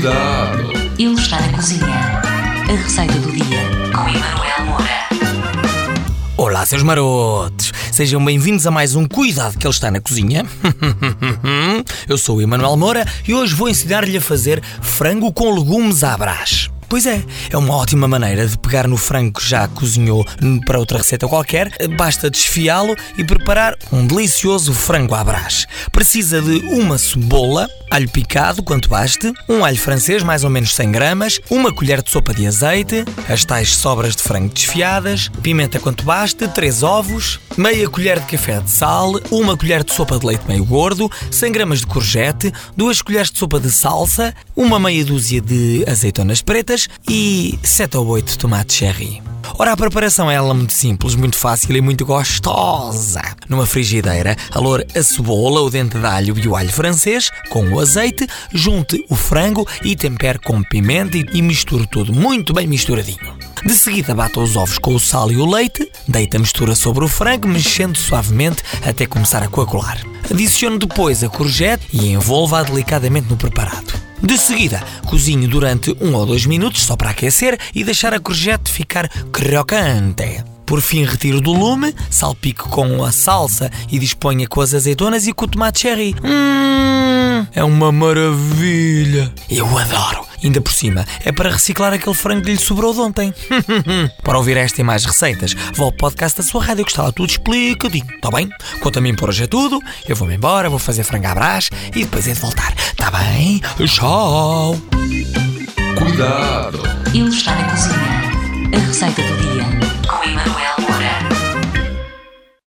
Cuidado! Ele está na cozinha. A receita do dia com Emanuel Moura. Olá, seus marotos! Sejam bem-vindos a mais um Cuidado que ele está na cozinha. Eu sou o Emanuel Moura e hoje vou ensinar-lhe a fazer frango com legumes à brás. Pois é, é uma ótima maneira de pegar no frango que já cozinhou para outra receita qualquer, basta desfiá-lo e preparar um delicioso frango à brás. Precisa de uma cebola, alho picado, quanto baste, um alho francês, mais ou menos 100 gramas, uma colher de sopa de azeite, as tais sobras de frango desfiadas, pimenta quanto baste, 3 ovos, meia colher de café de sal, uma colher de sopa de leite meio gordo, 100 gramas de courgette, duas colheres de sopa de salsa, uma meia dúzia de azeitonas pretas e 7 ou 8 tomates cherry. Ora, a preparação é ela muito simples, muito fácil e muito gostosa. Numa frigideira, aloure a cebola, o dente de alho e o alho francês com o azeite, junte o frango e tempere com pimenta e, e misture tudo muito bem misturadinho. De seguida, bata os ovos com o sal e o leite, deita a mistura sobre o frango, mexendo suavemente até começar a coagular. Adicione depois a courgette e envolva-a delicadamente no preparado. De seguida, cozinhe durante um ou dois minutos só para aquecer e deixar a courgette ficar crocante. Por fim, retire do lume, salpique com a salsa e disponha com as azeitonas e com o tomate cherry. Hum, é uma maravilha! Eu adoro! Ainda por cima, é para reciclar aquele frango que lhe sobrou de ontem. para ouvir esta e mais receitas, vá ao podcast da sua rádio que está lá tudo explicadinho, está bem? Quanto a mim por hoje é tudo, eu vou-me embora, vou fazer frango à brás e depois é de voltar, está bem? Tchau! Cuidado! Ele está na cozinha. A receita do dia